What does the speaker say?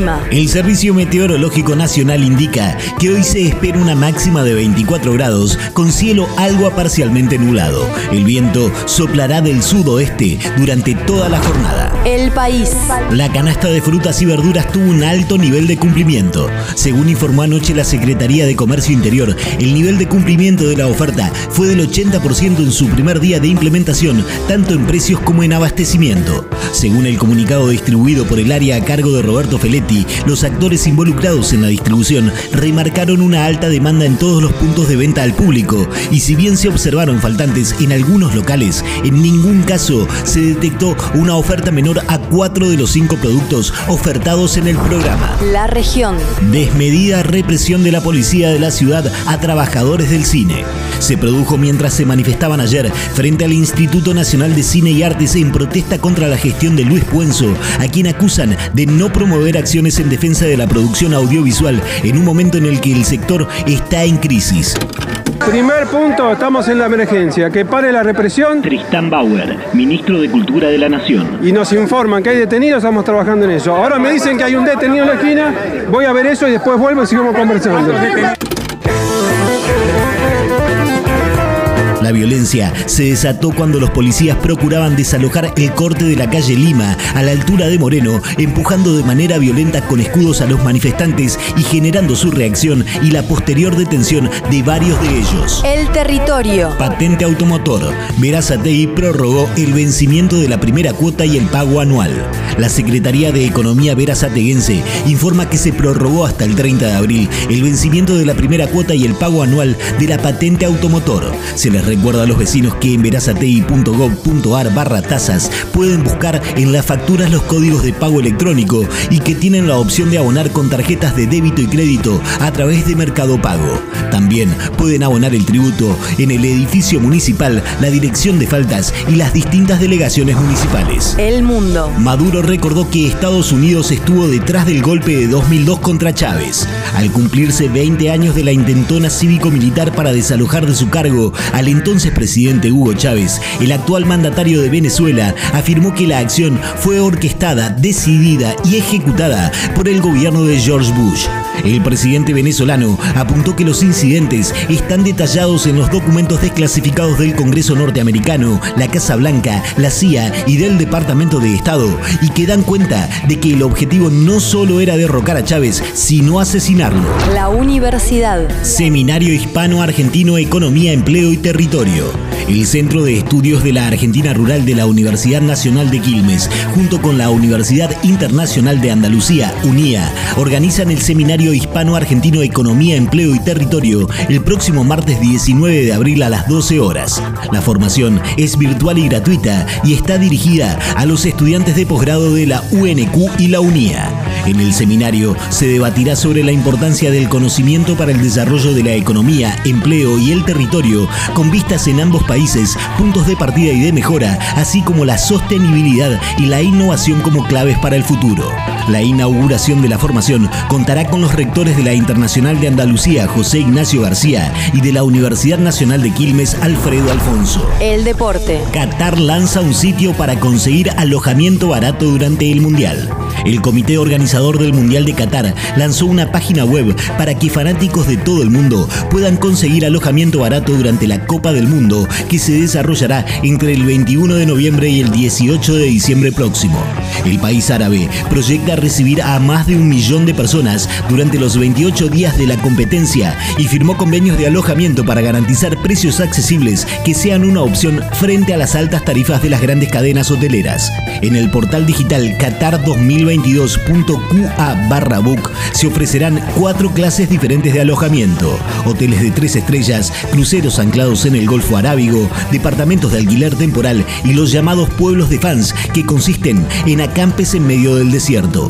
El clima. El Servicio Meteorológico Nacional indica que hoy se espera una máxima de 24 grados con cielo algo a parcialmente nublado. El viento soplará del sudoeste durante toda la jornada. El país. La canasta de frutas y verduras tuvo un alto nivel de cumplimiento. Según informó anoche la Secretaría de Comercio Interior, el nivel de cumplimiento de la oferta fue del 80% en su primer día de implementación, tanto en precios como en abastecimiento. Según el comunicado distribuido por el área a cargo de Roberto Feletti, los actores involucrados en la distribución remarcaron una alta demanda en todos los puntos de venta al público y si bien se observaron faltantes en algunos locales, en ningún caso se detectó una oferta menor a cuatro de los cinco productos ofertados en el programa. La región. Desmedida represión de la policía de la ciudad a trabajadores del cine. Se produjo mientras se manifestaban ayer frente al Instituto Nacional de Cine y Artes en protesta contra la gestión de Luis Puenzo, a quien acusan de no promover acciones en defensa de la producción audiovisual en un momento en el que el sector está en crisis. Primer punto, estamos en la emergencia, que pare la represión Tristán Bauer, ministro de Cultura de la Nación. y nos informan que hay detenidos, estamos trabajando en eso. Ahora me dicen que hay un detenido en la esquina, voy a ver eso y después vuelvo y seguimos conversando. La violencia se desató cuando los policías procuraban desalojar el corte de la calle Lima a la altura de Moreno, empujando de manera violenta con escudos a los manifestantes y generando su reacción y la posterior detención de varios de ellos. El territorio. Patente automotor. Verazatei prorrogó el vencimiento de la primera cuota y el pago anual. La Secretaría de Economía Verazateguense informa que se prorrogó hasta el 30 de abril el vencimiento de la primera cuota y el pago anual de la patente automotor. Se les recuerda a los vecinos que en verazatei.gov.ar barra tasas pueden buscar en las facturas los códigos de pago electrónico y que tienen la opción de abonar con tarjetas de débito y crédito a través de Mercado Pago. También pueden abonar el tributo en el edificio municipal, la dirección de faltas y las distintas delegaciones municipales. El mundo. Maduro recordó que Estados Unidos estuvo detrás del golpe de 2002 contra Chávez. Al cumplirse 20 años de la intentona cívico-militar para desalojar de su cargo al entonces presidente Hugo Chávez, el actual mandatario de Venezuela afirmó que la acción fue orquestada, decidida y ejecutada por el gobierno de George Bush. El presidente venezolano apuntó que los incidentes están detallados en los documentos desclasificados del Congreso norteamericano, la Casa Blanca, la CIA y del Departamento de Estado, y que dan cuenta de que el objetivo no solo era derrocar a Chávez, sino asesinarlo. La universidad. Seminario Hispano-Argentino Economía, Empleo y Territorio. El Centro de Estudios de la Argentina Rural de la Universidad Nacional de Quilmes, junto con la Universidad Internacional de Andalucía, UNIA, organizan el Seminario Hispano-Argentino Economía, Empleo y Territorio el próximo martes 19 de abril a las 12 horas. La formación es virtual y gratuita y está dirigida a los estudiantes de posgrado de la UNQ y la UNIA. En el seminario se debatirá sobre la importancia del conocimiento para el desarrollo de la economía, empleo y el territorio, con vistas en ambos países, puntos de partida y de mejora, así como la sostenibilidad y la innovación como claves para el futuro. La inauguración de la formación contará con los rectores de la Internacional de Andalucía, José Ignacio García, y de la Universidad Nacional de Quilmes, Alfredo Alfonso. El deporte. Qatar lanza un sitio para conseguir alojamiento barato durante el Mundial. El comité organizador del Mundial de Qatar lanzó una página web para que fanáticos de todo el mundo puedan conseguir alojamiento barato durante la Copa del Mundo que se desarrollará entre el 21 de noviembre y el 18 de diciembre próximo. El país árabe proyecta recibir a más de un millón de personas durante los 28 días de la competencia y firmó convenios de alojamiento para garantizar precios accesibles que sean una opción frente a las altas tarifas de las grandes cadenas hoteleras. En el portal digital Qatar 2022.qa barra book se ofrecerán cuatro clases diferentes de alojamiento, hoteles de tres estrellas, cruceros anclados en el Golfo Arábigo, departamentos de alquiler temporal y los llamados pueblos de fans que consisten en acampes en medio del desierto.